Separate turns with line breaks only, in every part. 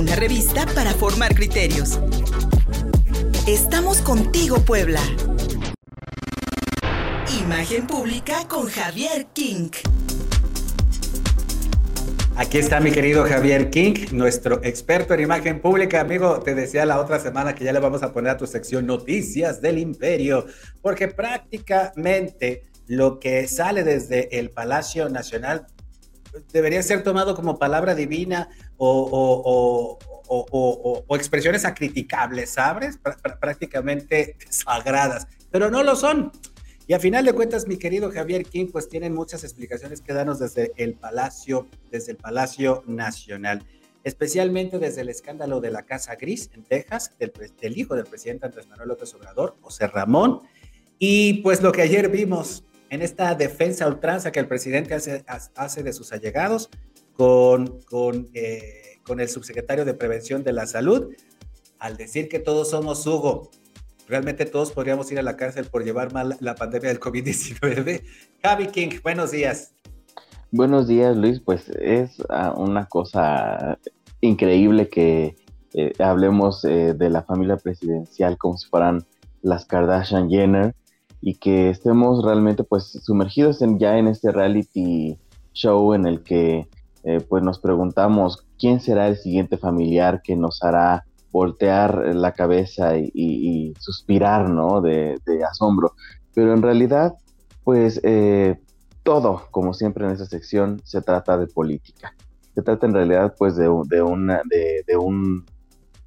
una revista para formar criterios. Estamos contigo, Puebla. Imagen pública con Javier King.
Aquí está mi querido Javier King, nuestro experto en imagen pública. Amigo, te decía la otra semana que ya le vamos a poner a tu sección Noticias del Imperio, porque prácticamente lo que sale desde el Palacio Nacional debería ser tomado como palabra divina o, expresiones acriticables, ¿sabes? prácticamente sagradas, pero no lo son. Y a final de cuentas, mi querido Javier King, pues tienen muchas explicaciones que darnos desde el Palacio, desde el Palacio Nacional, especialmente desde el escándalo de la Casa Gris en Texas, del, hijo del presidente Andrés Manuel López Obrador, José Ramón, y pues lo que ayer vimos en esta defensa ultranza que el presidente hace, hace de sus allegados con, con, eh, con el subsecretario de Prevención de la Salud, al decir que todos somos Hugo, realmente todos podríamos ir a la cárcel por llevar mal la pandemia del COVID-19. Javi King, buenos días.
Buenos días, Luis. Pues es ah, una cosa increíble que eh, hablemos eh, de la familia presidencial como si fueran las Kardashian Jenner y que estemos realmente pues sumergidos en, ya en este reality show en el que eh, pues nos preguntamos quién será el siguiente familiar que nos hará voltear la cabeza y, suspirar, ¿no? De, asombro. Pero en realidad, pues eh, todo, como siempre en esta sección, se trata de política. Se trata en realidad, pues, de, una, de, un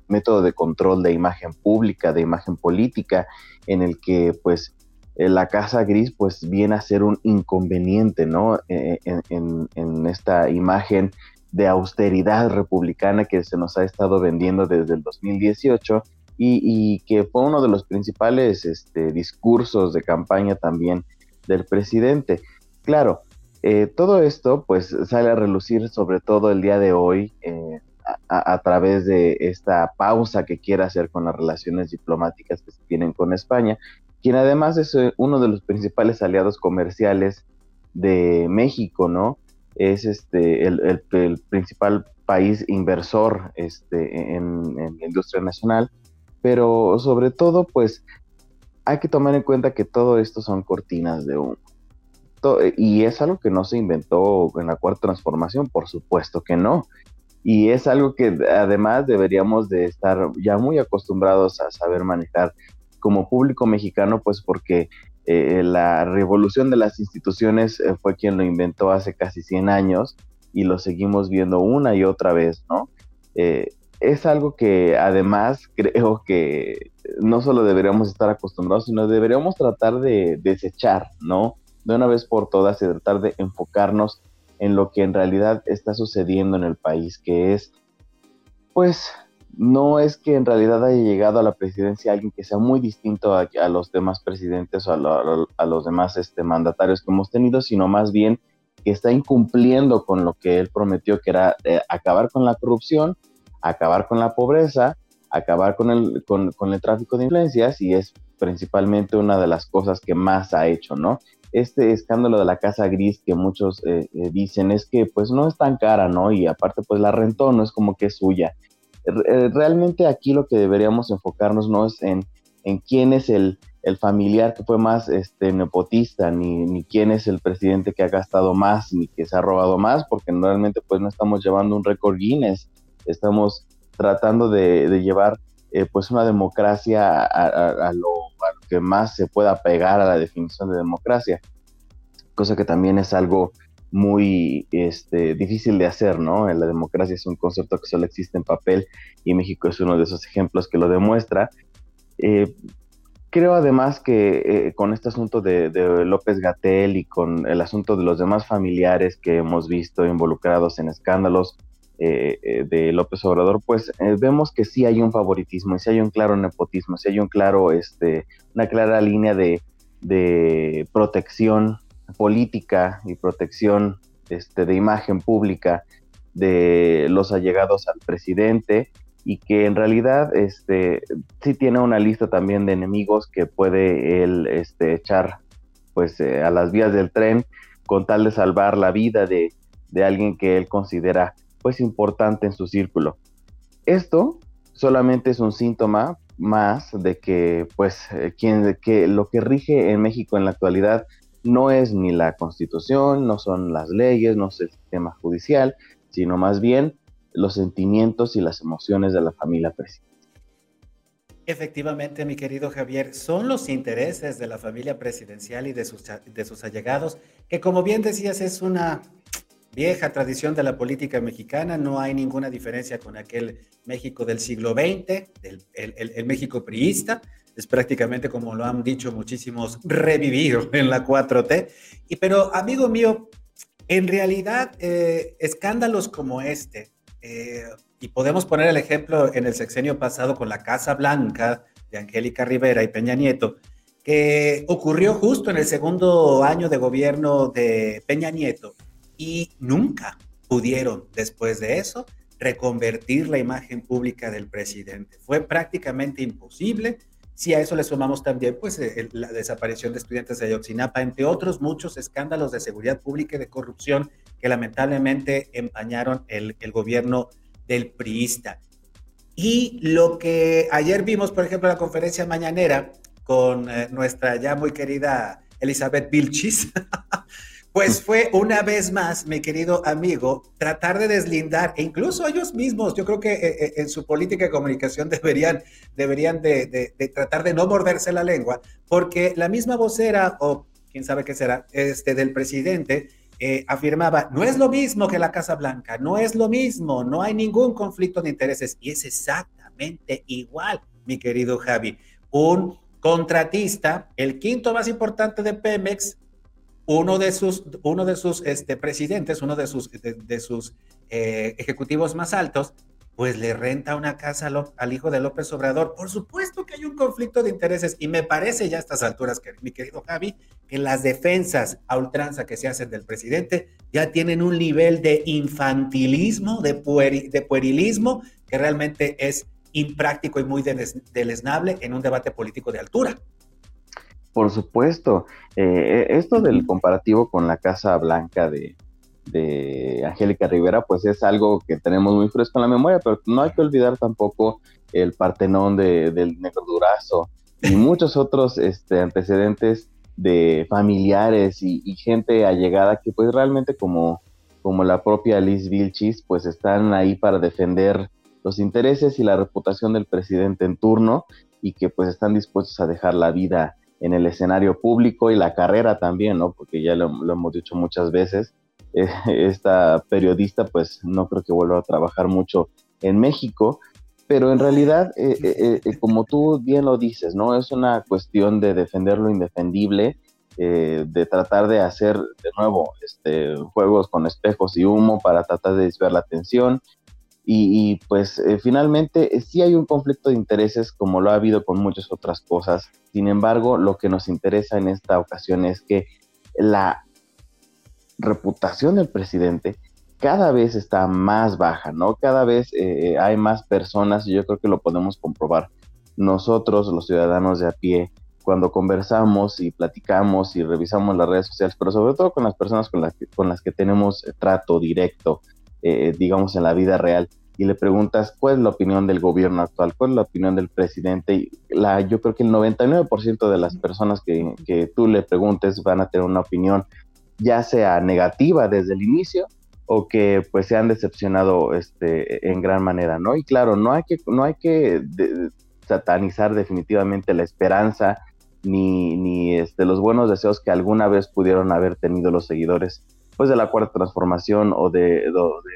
método de control de imagen pública, de imagen política, en el que, pues, la Casa Gris, pues, viene a ser un inconveniente, ¿no? Eh, en, en esta imagen de austeridad republicana que se nos ha estado vendiendo desde el 2018 y, que fue uno de los principales este, discursos de campaña también del presidente. Claro, eh, todo esto pues sale a relucir sobre todo el día de hoy eh, a, través de esta pausa que quiere hacer con las relaciones diplomáticas que se tienen con España, quien además es eh, uno de los principales aliados comerciales de México, ¿no? es este, el, principal país inversor este, en, la industria nacional, pero sobre todo, pues hay que tomar en cuenta que todo esto son cortinas de humo. y es algo que no se inventó en la cuarta transformación, por supuesto que no. Y es algo que además deberíamos de estar ya muy acostumbrados a saber manejar como público mexicano, pues porque eh, la revolución de las instituciones eh, fue quien lo inventó hace casi 100 años y lo seguimos viendo una y otra vez, ¿no? Eh, es algo que además creo que no solo deberíamos estar acostumbrados, sino deberíamos tratar de desechar, ¿no? De una vez por todas y tratar de enfocarnos en lo que en realidad está sucediendo en el país, que es, pues, no es que en realidad haya llegado a la presidencia alguien que sea muy distinto a, los demás presidentes o a, los demás este, mandatarios que hemos tenido, sino más bien que está incumpliendo con lo que él prometió, que era eh, acabar con la corrupción, acabar con la pobreza, acabar con el, con, el tráfico de influencias y es principalmente una de las cosas que más ha hecho, ¿no? Este escándalo de la casa gris que muchos eh, eh, dicen es que pues no es tan cara, ¿no? Y aparte pues la rentó, no es como que es suya realmente aquí lo que deberíamos enfocarnos no es en, quién es el, familiar que fue más este, nepotista, ni, ni, quién es el presidente que ha gastado más, ni que se ha robado más, porque realmente pues no estamos llevando un récord Guinness, estamos tratando de, llevar eh, pues una democracia a, lo, que más se pueda pegar a la definición de democracia, cosa que también es algo muy este, difícil de hacer, ¿no? La democracia es un concepto que solo existe en papel y México es uno de esos ejemplos que lo demuestra. Eh, creo además que eh, con este asunto de, López Gatel y con el asunto de los demás familiares que hemos visto involucrados en escándalos eh, de López Obrador, pues vemos que sí hay un favoritismo, sí hay un claro nepotismo, sí hay un claro, este, una clara línea de, de protección política y protección este, de imagen pública de los allegados al presidente y que en realidad este, sí tiene una lista también de enemigos que puede él este, echar pues eh, a las vías del tren con tal de salvar la vida de, alguien que él considera pues importante en su círculo. Esto solamente es un síntoma más de que, pues, eh, quien, que lo que rige en México en la actualidad no es ni la constitución, no son las leyes, no es el sistema judicial, sino más bien los sentimientos y las emociones de la familia presidencial.
Efectivamente, mi querido Javier, son los intereses de la familia presidencial y de sus, de sus allegados, que como bien decías es una vieja tradición de la política mexicana, no hay ninguna diferencia con aquel México del siglo XX, el, México priista, es prácticamente como lo han dicho muchísimos, revivido en la 4T. Y pero, amigo mío, en realidad, eh, escándalos como este, eh, y podemos poner el ejemplo en el sexenio pasado con la Casa Blanca de Angélica Rivera y Peña Nieto, que ocurrió justo en el segundo año de gobierno de Peña Nieto y nunca pudieron después de eso reconvertir la imagen pública del presidente. Fue prácticamente imposible. Si a eso le sumamos también pues, la desaparición de estudiantes de Ayotzinapa, entre otros muchos escándalos de seguridad pública y de corrupción que lamentablemente empañaron el, el gobierno del priista. Y lo que ayer vimos, por ejemplo, en la conferencia mañanera con eh, nuestra ya muy querida Elizabeth Vilchis, pues fue una vez más, mi querido amigo, tratar de deslindar, e incluso ellos mismos, yo creo que eh, eh, en su política de comunicación deberían, deberían de, tratar de no morderse la lengua, porque la misma vocera, o quién sabe qué será, este, del presidente, eh, afirmaba, no es lo mismo que la Casa Blanca, no es lo mismo, no hay ningún conflicto de intereses. Y es exactamente igual, mi querido Javi. Un contratista, el quinto más importante de Pemex, uno de sus, uno de sus este, presidentes, uno de sus, de, sus eh, ejecutivos más altos, pues le renta una casa al, hijo de López Obrador. Por supuesto que hay un conflicto de intereses y me parece ya a estas alturas, que, mi querido Javi, que las defensas a ultranza que se hacen del presidente ya tienen un nivel de infantilismo, de, de puerilismo, que realmente es impráctico y muy deleznable en un debate político de altura.
Por supuesto, eh, esto del comparativo con la Casa Blanca de, de Angélica Rivera, pues es algo que tenemos muy fresco en la memoria, pero no hay que olvidar tampoco el Partenón de, del Negro Durazo y muchos otros este, antecedentes de familiares y, gente allegada que pues realmente como, como la propia Liz Vilchis, pues están ahí para defender los intereses y la reputación del presidente en turno y que pues están dispuestos a dejar la vida en el escenario público y la carrera también, ¿no? Porque ya lo hemos dicho muchas veces, esta periodista pues no creo que vuelva a trabajar mucho en México, pero en realidad, eh, eh, eh, como tú bien lo dices, ¿no? Es una cuestión de defender lo indefendible, de tratar de hacer de nuevo este, juegos con espejos y humo para tratar de desviar la atención. Y, y pues finalmente sí hay un conflicto de intereses como lo ha habido con muchas otras cosas. Sin embargo, lo que nos interesa en esta ocasión es que la reputación del presidente cada vez está más baja, ¿no? Cada vez eh, hay más personas, y yo creo que lo podemos comprobar nosotros, los ciudadanos de a pie, cuando conversamos y platicamos y revisamos las redes sociales, pero sobre todo con las personas con las que, con las que tenemos trato directo, eh, digamos, en la vida real, y le preguntas cuál es la opinión del gobierno actual, cuál es la opinión del presidente, y la, yo creo que el 99% de las personas que, tú le preguntes van a tener una opinión ya sea negativa desde el inicio o que pues se han decepcionado este, en gran manera, ¿no? Y claro, no hay que, no hay que satanizar definitivamente la esperanza ni, ni este, los buenos deseos que alguna vez pudieron haber tenido los seguidores pues de la cuarta transformación o de, de,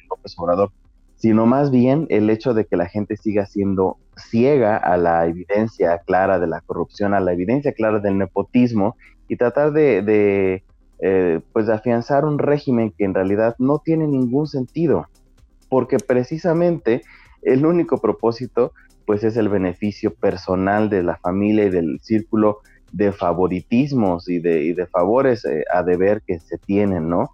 López Obrador, sino más bien el hecho de que la gente siga siendo ciega a la evidencia clara de la corrupción, a la evidencia clara del nepotismo y tratar de eh, pues de afianzar un régimen que en realidad no tiene ningún sentido, porque precisamente el único propósito pues es el beneficio personal de la familia y del círculo de favoritismos y de, y de favores eh, a deber que se tienen, ¿no?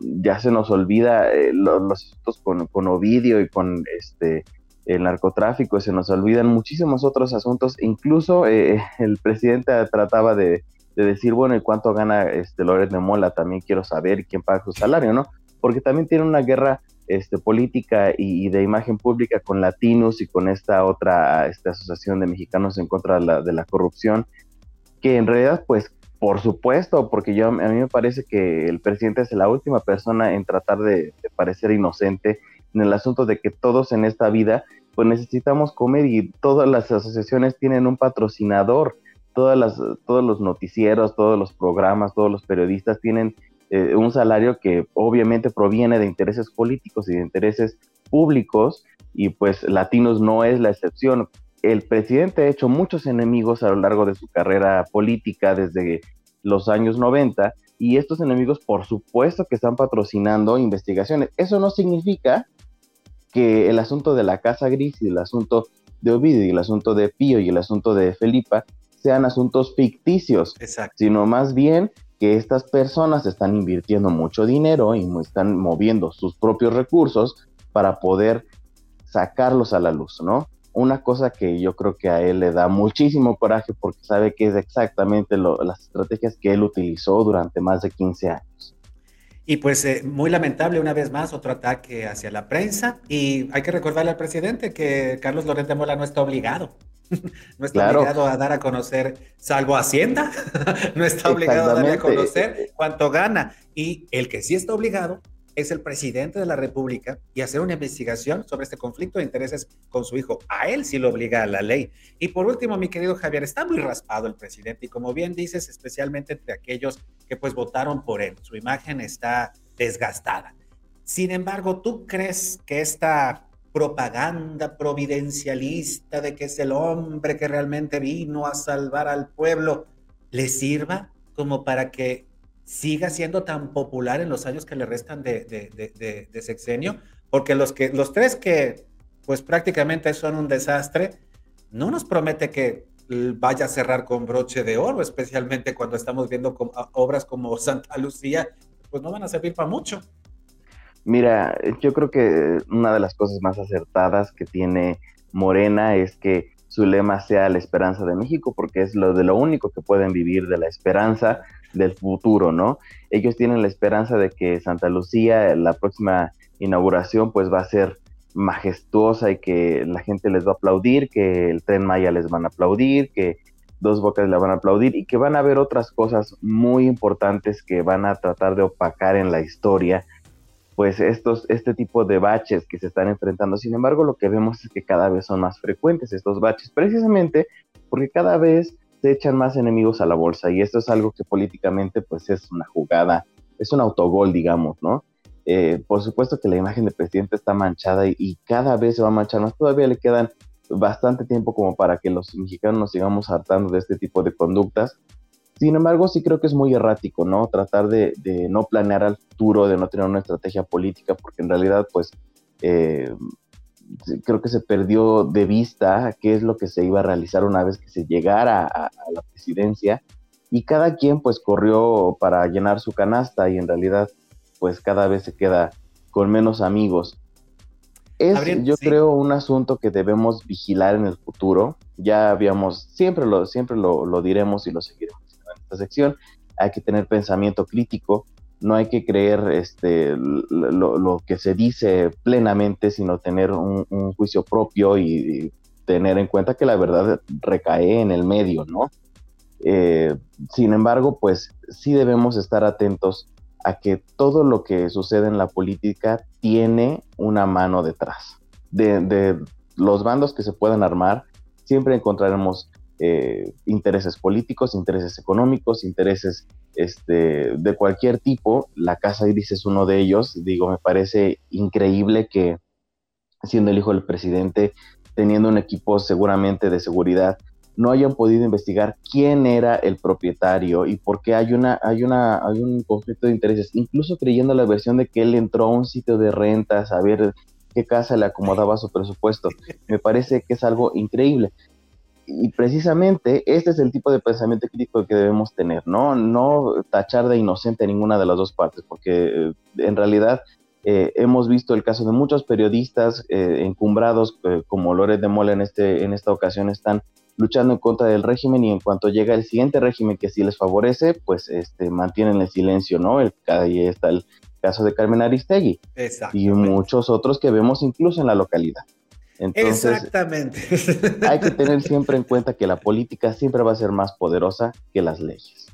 Ya se nos olvida eh, los, asuntos con, con, Ovidio y con este el narcotráfico, se nos olvidan muchísimos otros asuntos, incluso el presidente trataba de, de decir, bueno, ¿y cuánto gana este Loret de Mola? También quiero saber quién paga su salario, ¿no? Porque también tiene una guerra este, política y, de imagen pública con Latinos y con esta otra esta asociación de mexicanos en contra de la, corrupción, que en realidad, pues, por supuesto, porque yo a mí me parece que el presidente es la última persona en tratar de, parecer inocente en el asunto de que todos en esta vida, pues necesitamos comer y todas las asociaciones tienen un patrocinador, todas las, todos los noticieros, todos los programas, todos los periodistas tienen eh, un salario que obviamente proviene de intereses políticos y de intereses públicos, y pues Latinos no es la excepción. El presidente ha hecho muchos enemigos a lo largo de su carrera política desde los años 90, y estos enemigos por supuesto que están patrocinando investigaciones. Eso no significa que el asunto de la Casa Gris y el asunto de Ovidio y el asunto de Pío y el asunto de Felipa sean asuntos ficticios, sino más bien que estas personas están invirtiendo mucho dinero y están moviendo sus propios recursos para poder sacarlos a la luz, ¿no? Una cosa que yo creo que a él le da muchísimo coraje porque sabe que es exactamente las estrategias que él utilizó durante más de 15 años.
Y pues eh, muy lamentable una vez más otro ataque hacia la prensa y hay que recordarle al presidente que Carlos Lorente Mola no está obligado no está obligado a dar a conocer, salvo Hacienda, no está obligado a dar a conocer cuánto gana. Y el que sí está obligado es el presidente de la República y hacer una investigación sobre este conflicto de intereses con su hijo. A él sí lo obliga a la ley. Y por último, mi querido Javier, está muy raspado el presidente y como bien dices, especialmente entre aquellos que pues votaron por él. Su imagen está desgastada. Sin embargo, ¿tú crees que esta propaganda providencialista de que es el hombre que realmente vino a salvar al pueblo, le sirva como para que siga siendo tan popular en los años que le restan de, sexenio, porque los, que, los tres que pues prácticamente son un desastre, no nos promete que vaya a cerrar con broche de oro, especialmente cuando estamos viendo obras como Santa Lucía, pues no van a servir para mucho.
Mira, yo creo que una de las cosas más acertadas que tiene Morena es que su lema sea la esperanza de México, porque es lo de lo único que pueden vivir de la esperanza del futuro, ¿no? Ellos tienen la esperanza de que Santa Lucía, la próxima inauguración, pues va a ser majestuosa y que la gente les va a aplaudir, que el tren Maya les van a aplaudir, que dos bocas le van a aplaudir y que van a haber otras cosas muy importantes que van a tratar de opacar en la historia pues estos, este tipo de baches que se están enfrentando. Sin embargo, lo que vemos es que cada vez son más frecuentes estos baches, precisamente porque cada vez se echan más enemigos a la bolsa y esto es algo que políticamente pues es una jugada, es un autogol, digamos, ¿no? Eh, por supuesto que la imagen del presidente está manchada y, y, cada vez se va a manchar más. Todavía le quedan bastante tiempo como para que los mexicanos nos sigamos hartando de este tipo de conductas, sin embargo, sí creo que es muy errático, ¿no? Tratar de, no planear al futuro, de no tener una estrategia política, porque en realidad, pues, eh, creo que se perdió de vista qué es lo que se iba a realizar una vez que se llegara a, la presidencia y cada quien pues corrió para llenar su canasta y en realidad pues cada vez se queda con menos amigos. Es, yo creo, un asunto que debemos vigilar en el futuro. Ya habíamos, siempre lo, siempre lo diremos y lo seguiremos esta sección, hay que tener pensamiento crítico, no hay que creer este, lo, que se dice plenamente, sino tener un, juicio propio y, tener en cuenta que la verdad recae en el medio, ¿no? Eh, sin embargo, pues sí debemos estar atentos a que todo lo que sucede en la política tiene una mano detrás. De, de los bandos que se puedan armar, siempre encontraremos eh, intereses políticos, intereses económicos, intereses este, de cualquier tipo. La Casa Gris es uno de ellos. Digo, me parece increíble que siendo el hijo del presidente, teniendo un equipo seguramente de seguridad, no hayan podido investigar quién era el propietario y por qué hay una hay una hay un conflicto de intereses, incluso creyendo la versión de que él entró a un sitio de rentas a ver qué casa le acomodaba su presupuesto. Me parece que es algo increíble y precisamente este es el tipo de pensamiento crítico que debemos tener, ¿no? No tachar de inocente a ninguna de las dos partes, porque eh, en realidad eh, hemos visto el caso de muchos periodistas eh, encumbrados como Loret de Mola en, este, en esta ocasión están luchando en contra del régimen y en cuanto llega el siguiente régimen que sí les favorece, pues este, mantienen el silencio, ¿no? El, ahí está el, caso de Carmen Aristegui. Y muchos otros que vemos incluso en la localidad.
Exactamente.
hay que tener siempre en cuenta que la política siempre va a ser más poderosa que las leyes.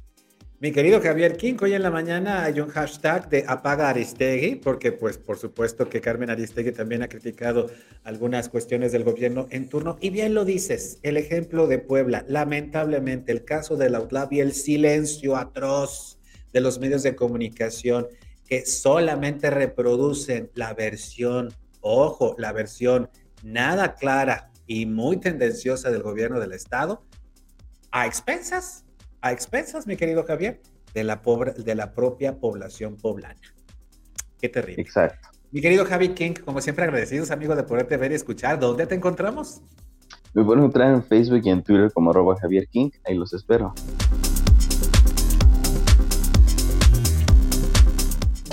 Mi querido Javier King, hoy en la mañana hay un hashtag de apaga Aristegui, porque pues por supuesto que Carmen Aristegui también ha criticado algunas cuestiones del gobierno en turno. Y bien lo dices, el ejemplo de Puebla, lamentablemente el caso de la UTLAB y el silencio atroz de los medios de comunicación que solamente reproducen la versión, ojo, la versión nada clara y muy tendenciosa del gobierno del Estado, a expensas, a expensas, mi querido Javier, de la, pobre, de la propia población poblana. Qué terrible.
Exacto.
Mi querido Javi King, como siempre agradecidos amigos de poderte ver y escuchar. ¿Dónde te encontramos?
Me pueden encontrar en Facebook y en Twitter como arroba Javier King. Ahí los espero.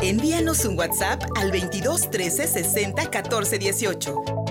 Envíanos un WhatsApp al 22 13 60 14 18.